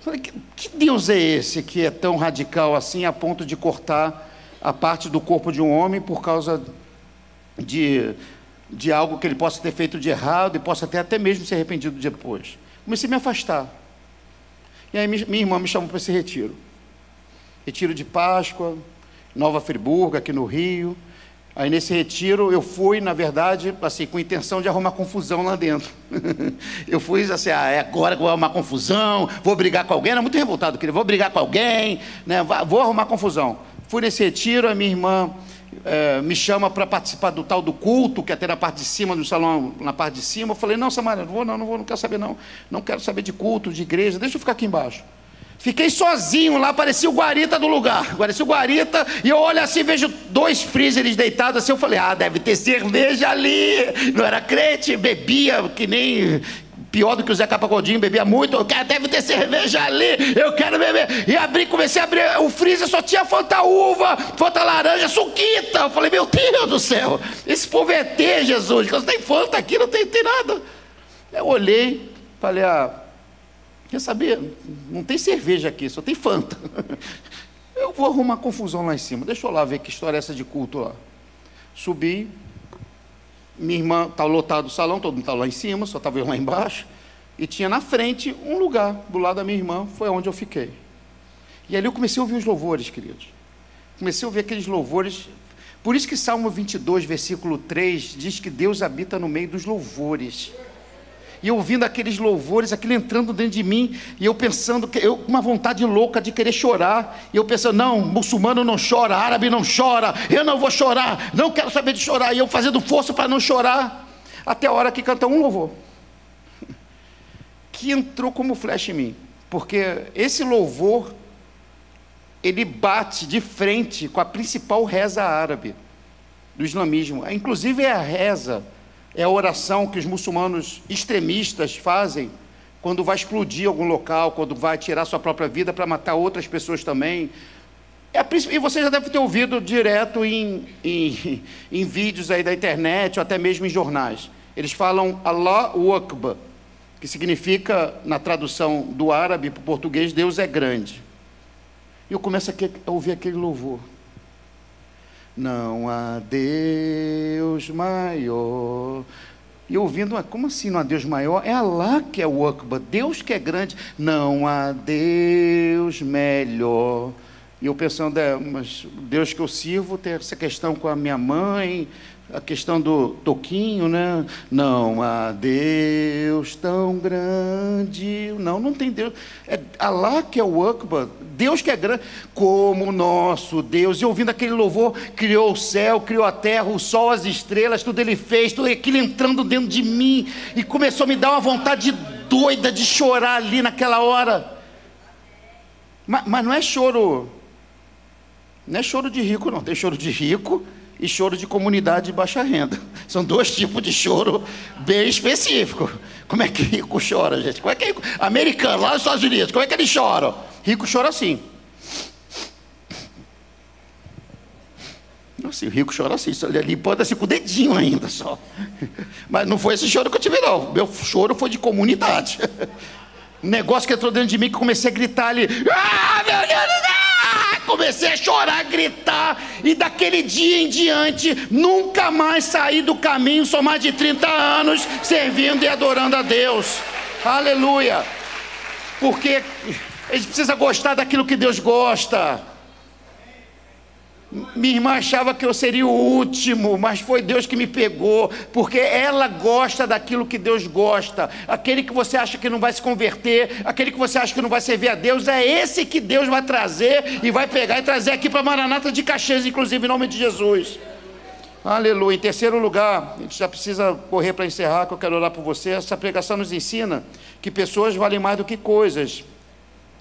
Falei, que Deus é esse que é tão radical assim a ponto de cortar a parte do corpo de um homem por causa de de algo que ele possa ter feito de errado e possa ter até mesmo se arrependido depois. Comecei a me afastar. E aí minha irmã me chamou para esse retiro. Retiro de Páscoa, Nova Friburgo, aqui no Rio. Aí nesse retiro eu fui, na verdade, assim, com intenção de arrumar confusão lá dentro. eu fui assim, ah, é agora que vou arrumar confusão, vou brigar com alguém, era muito revoltado, queria, vou brigar com alguém, né, vou arrumar confusão. Fui nesse retiro, a minha irmã é, me chama para participar do tal do culto, que é até na parte de cima, do salão, na parte de cima. Eu falei, não, Samara, não vou, não, não vou, não quero saber, não. Não quero saber de culto, de igreja, deixa eu ficar aqui embaixo. Fiquei sozinho lá, parecia o guarita do lugar. Parecia o guarita, e eu olho assim, vejo dois freezers deitados assim. Eu falei, ah, deve ter cerveja ali. Não era crente, bebia que nem, pior do que o Zé Capagodinho, bebia muito, deve ter cerveja ali, eu quero beber. E abri, comecei a abrir, o freezer só tinha Fanta uva, Fanta laranja, suquita. Eu falei, meu Deus do céu, esse povo é ET, Jesus, não tem Fanta aqui, não tem, tem nada. Eu olhei, falei, ah, quer saber, não tem cerveja aqui, só tem Fanta. Eu vou arrumar confusão lá em cima, deixa eu lá ver que história é essa de culto lá. Subi, minha irmã estava lotado o salão, todo mundo estava lá em cima, só estava eu lá embaixo. E tinha na frente um lugar, do lado da minha irmã, foi onde eu fiquei. E ali eu comecei a ouvir os louvores, queridos. Comecei a ouvir aqueles louvores. Por isso que Salmo 22, versículo 3, diz que Deus habita no meio dos louvores e ouvindo aqueles louvores, aquilo entrando dentro de mim, e eu pensando, que eu uma vontade louca de querer chorar, e eu pensando, não, muçulmano não chora, árabe não chora, eu não vou chorar, não quero saber de chorar, e eu fazendo força para não chorar, até a hora que canta um louvor, que entrou como flecha em mim, porque esse louvor, ele bate de frente com a principal reza árabe do islamismo, inclusive é a reza é a oração que os muçulmanos extremistas fazem quando vai explodir algum local, quando vai tirar sua própria vida para matar outras pessoas também. É a, e você já deve ter ouvido direto em, em, em, vídeos aí da internet ou até mesmo em jornais. Eles falam Allahu Akbar, que significa, na tradução do árabe para o português, Deus é grande. E eu começo a ouvir aquele louvor. Não há Deus maior. E ouvindo, como assim não há Deus maior? É Allah que é o Akbar, Deus que é grande. Não há Deus melhor. E eu pensando, é, mas Deus que eu sirvo tem essa questão com a minha mãe, a questão do toquinho, né? Não há Deus tão grande. Não, não tem Deus. É Allah que é o Akbar, Deus que é grande, como o nosso Deus. E ouvindo aquele louvor, criou o céu, criou a terra, o sol, as estrelas, tudo ele fez, tudo aquilo entrando dentro de mim. E começou a me dar uma vontade doida de chorar ali naquela hora. Mas, mas não é choro. Não é choro de rico, não. Tem choro de rico e choro de comunidade de baixa renda. São dois tipos de choro bem específicos. Como é que rico chora, gente? Como é que rico? Americano, lá nos Estados Unidos, como é que eles choram? Rico chora assim. Assim, o rico chora assim, só limpando assim com o dedinho ainda só. Mas não foi esse choro que eu tive, não. Meu choro foi de comunidade. Um negócio que entrou dentro de mim que comecei a gritar ali. Ah, meu Deus do céu! Comecei a chorar, a gritar. E daquele dia em diante, nunca mais saí do caminho. Sou mais de 30 anos servindo e adorando a Deus. Aleluia. Porque a gente precisa gostar daquilo que Deus gosta. Minha irmã achava que eu seria o último, mas foi Deus que me pegou, porque ela gosta daquilo que Deus gosta. Aquele que você acha que não vai se converter, aquele que você acha que não vai servir a Deus, é esse que Deus vai trazer e vai pegar e trazer aqui para Maranata de Caxias, inclusive em nome de Jesus. Aleluia. Em terceiro lugar, a gente já precisa correr para encerrar, que eu quero orar por você. Essa pregação nos ensina que pessoas valem mais do que coisas.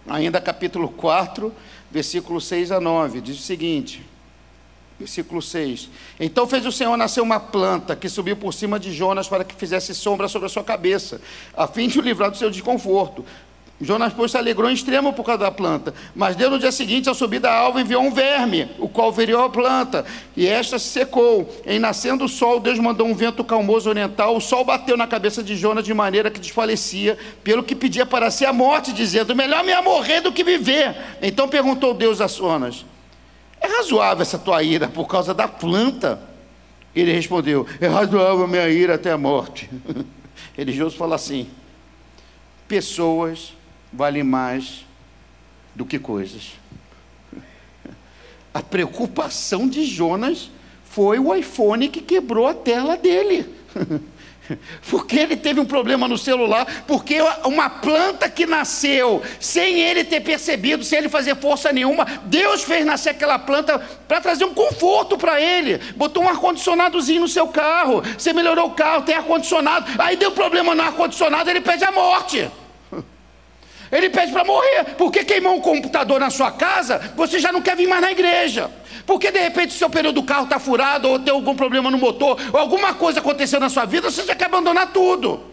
Ainda capítulo 4, versículo 6 a 9, diz o seguinte: Versículo 6. Então fez o Senhor nascer uma planta que subiu por cima de Jonas para que fizesse sombra sobre a sua cabeça, a fim de o livrar do seu desconforto. Jonas, pois, se alegrou em extremo por causa da planta. Mas deu no dia seguinte, ao subir da alva, enviou um verme, o qual feriu a planta, e esta se secou. Em nascendo o sol, Deus mandou um vento calmoso oriental. O sol bateu na cabeça de Jonas de maneira que desfalecia, pelo que pedia para si a morte, dizendo: Melhor me morrer do que viver. Então perguntou Deus a Jonas: é razoável essa tua ira por causa da planta? Ele respondeu: É razoável minha ira até a morte. Religioso fala assim: pessoas valem mais do que coisas. A preocupação de Jonas foi o iPhone que quebrou a tela dele. Porque ele teve um problema no celular, porque uma planta que nasceu sem ele ter percebido, sem ele fazer força nenhuma, Deus fez nascer aquela planta para trazer um conforto para ele. Botou um ar-condicionadozinho no seu carro, você melhorou o carro, tem ar-condicionado, aí deu problema no ar-condicionado, ele pede a morte. Ele pede para morrer, porque queimou um computador na sua casa, você já não quer vir mais na igreja. Porque de repente o seu pneu do carro está furado, ou tem algum problema no motor, ou alguma coisa aconteceu na sua vida, você já quer abandonar tudo.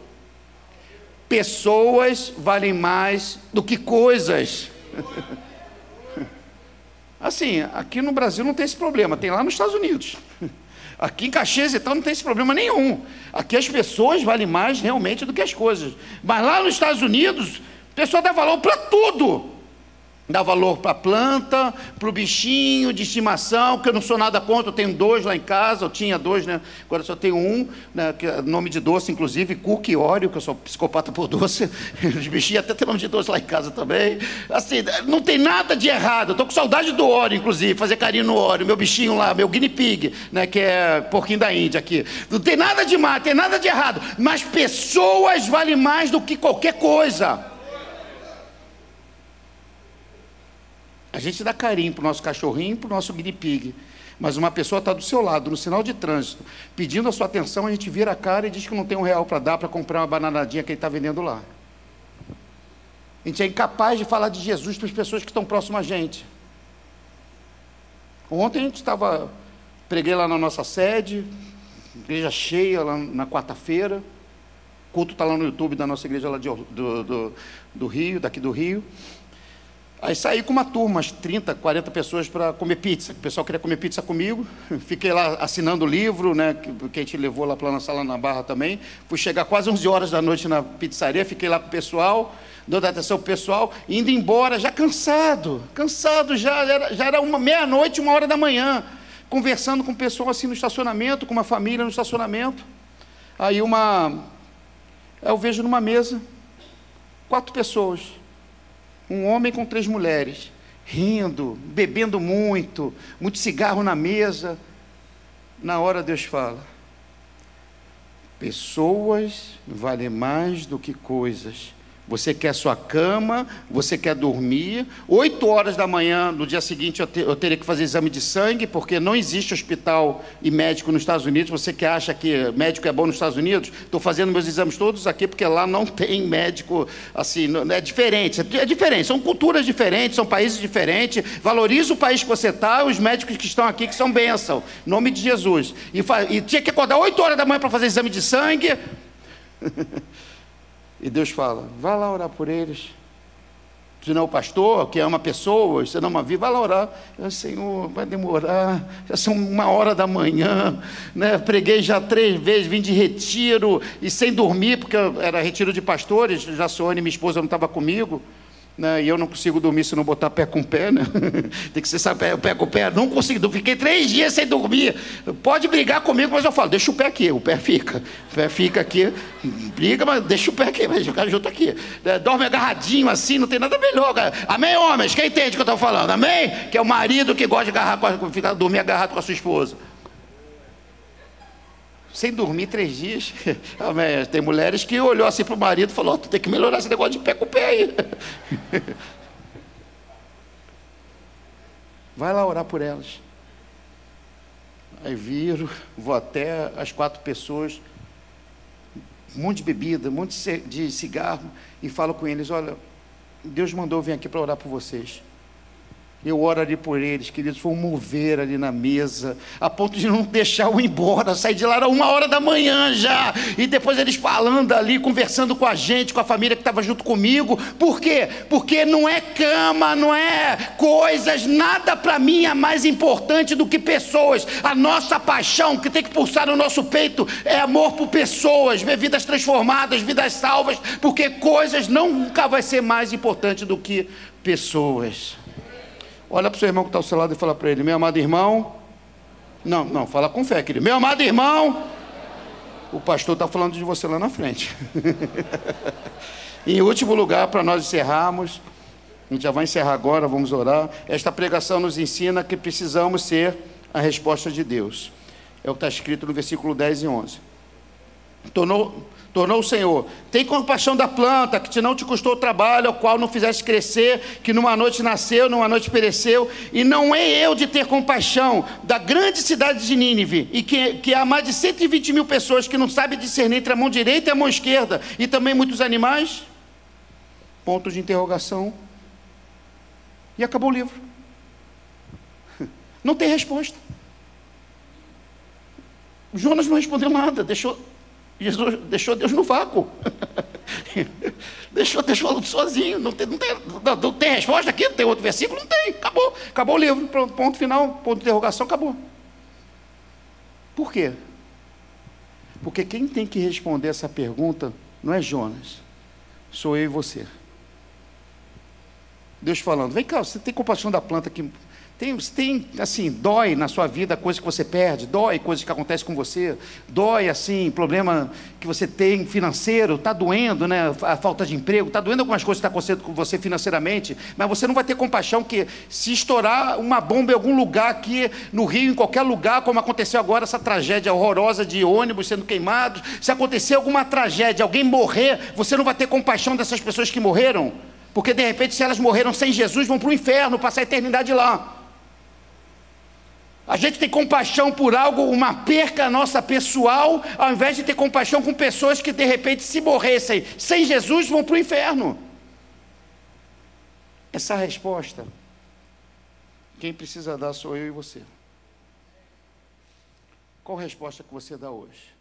Pessoas valem mais do que coisas. Assim, aqui no Brasil não tem esse problema, tem lá nos Estados Unidos. Aqui em Caxias e tal não tem esse problema nenhum. Aqui as pessoas valem mais realmente do que as coisas. Mas lá nos Estados Unidos, a pessoa dá valor para tudo. Dá valor para a planta, para o bichinho de estimação, que eu não sou nada contra, eu tenho dois lá em casa, eu tinha dois, né? Agora só tenho um, né? que é nome de doce, inclusive, Cookie Oreo, que eu sou psicopata por doce. Os bichinhos até tem nome de doce lá em casa também. Assim, não tem nada de errado. Eu estou com saudade do Oreo, inclusive, fazer carinho no Oreo, meu bichinho lá, meu guinea pig, né? Que é porquinho da Índia aqui. Não tem nada de mal, tem nada de errado. Mas pessoas valem mais do que qualquer coisa. A gente dá carinho para o nosso cachorrinho, para o nosso guinea pig. Mas uma pessoa está do seu lado, no sinal de trânsito, pedindo a sua atenção, a gente vira a cara e diz que não tem um real para dar para comprar uma bananadinha que ele está vendendo lá. A gente é incapaz de falar de Jesus para as pessoas que estão próximas a gente. Ontem a gente estava, preguei lá na nossa sede, igreja cheia lá na quarta-feira. O culto está lá no YouTube da nossa igreja lá de, do, do, do Rio, daqui do Rio. Aí saí com uma turma, umas 30, 40 pessoas para comer pizza. O pessoal queria comer pizza comigo. Fiquei lá assinando o livro, né, que, que a gente levou lá para a sala na Barra também. Fui chegar quase 11 horas da noite na pizzaria, fiquei lá com o pessoal, dando atenção para o pessoal, indo embora, já cansado, cansado já, era, já era uma meia-noite, uma hora da manhã, conversando com o pessoal assim no estacionamento, com uma família no estacionamento. Aí uma. Eu vejo numa mesa, quatro pessoas um homem com três mulheres, rindo, bebendo muito, muito cigarro na mesa. Na hora Deus fala: pessoas valem mais do que coisas. Você quer sua cama, você quer dormir. Oito horas da manhã, no dia seguinte, eu, eu, teria que fazer exame de sangue, porque não existe hospital e médico nos Estados Unidos. Você que acha que médico é bom nos Estados Unidos, estou fazendo meus exames todos aqui, porque lá não tem médico assim. É diferente, é diferente. São culturas diferentes, são países diferentes. Valoriza o país que você está, os médicos que estão aqui, que são bênção. Em nome de Jesus. E, e tinha que acordar oito horas da manhã para fazer exame de sangue. E Deus fala: vá lá orar por eles. Se não é o pastor que ama pessoas, você não ama vida, vai lá orar. Eu, Senhor, vai demorar, já são uma hora da manhã, né? preguei já três vezes, vim de retiro e sem dormir, porque era retiro de pastores, já Sônia, minha esposa, não estava comigo né? e eu não consigo dormir se não botar pé com pé, né? tem que ser pé com pé, não consigo, fiquei três dias sem dormir, pode brigar comigo, mas eu falo, deixa o pé aqui, o pé fica, o pé fica aqui, briga, mas deixa o pé aqui, vai ficar junto aqui, é, dorme agarradinho assim, não tem nada melhor, cara. amém homens, quem entende o que eu estou falando, amém? Que é o marido que gosta de agarrar, ficar, dormir agarrado com a sua esposa, sem dormir três dias. Tem mulheres que olhou assim para o marido e falou: oh, tu tem que melhorar esse negócio de pé com pé aí. Vai lá orar por elas. Aí viro, vou até as quatro pessoas, um monte de bebida, um monte de cigarro, e falo com eles: olha, Deus mandou eu vir aqui para orar por vocês. Eu oro ali por eles, queridos, um mover ali na mesa, a ponto de não deixar eu ir embora, sair de lá era uma hora da manhã já, e depois eles falando ali, conversando com a gente, com a família que estava junto comigo, por quê? Porque não é cama, não é coisas, nada para mim é mais importante do que pessoas, a nossa paixão que tem que pulsar no nosso peito é amor por pessoas, ver vidas transformadas, vidas salvas, porque coisas nunca vai ser mais importante do que pessoas. Olha para o seu irmão que está ao seu lado e fala para ele: Meu amado irmão. Não, não, fala com fé, querido. Meu amado irmão. O pastor está falando de você lá na frente. em último lugar, para nós encerrarmos, a gente já vai encerrar agora, vamos orar. Esta pregação nos ensina que precisamos ser a resposta de Deus. É o que está escrito no versículo 10 e 11. Tornou, tornou o Senhor. Tem compaixão da planta, que te não te custou trabalho, ao qual não fizeste crescer, que numa noite nasceu, numa noite pereceu, e não é eu de ter compaixão da grande cidade de Nínive, e que, que há mais de 120 mil pessoas que não sabem discernir entre a mão direita e a mão esquerda, e também muitos animais? Ponto de interrogação. E acabou o livro. Não tem resposta. Jonas não respondeu nada, deixou Jesus deixou Deus no vácuo. deixou Deus falando sozinho. Não tem, não, tem, não, não tem resposta aqui? Não tem outro versículo? Não tem. Acabou. Acabou o livro. Ponto final, ponto de interrogação, acabou. Por quê? Porque quem tem que responder essa pergunta não é Jonas, sou eu e você. Deus falando, vem cá, você tem compaixão da planta que tem, tem, assim, dói na sua vida coisas que você perde, dói coisas que acontecem com você, dói, assim, problema que você tem financeiro, está doendo, né? A falta de emprego, está doendo algumas coisas que estão tá acontecendo com você financeiramente, mas você não vai ter compaixão que se estourar uma bomba em algum lugar aqui no Rio, em qualquer lugar, como aconteceu agora, essa tragédia horrorosa de ônibus sendo queimados, se acontecer alguma tragédia, alguém morrer, você não vai ter compaixão dessas pessoas que morreram? Porque de repente, se elas morreram sem Jesus, vão para o inferno, passar a eternidade lá. A gente tem compaixão por algo, uma perca nossa pessoal, ao invés de ter compaixão com pessoas que de repente, se morressem sem Jesus, vão para o inferno. Essa resposta, quem precisa dar sou eu e você. Qual resposta que você dá hoje?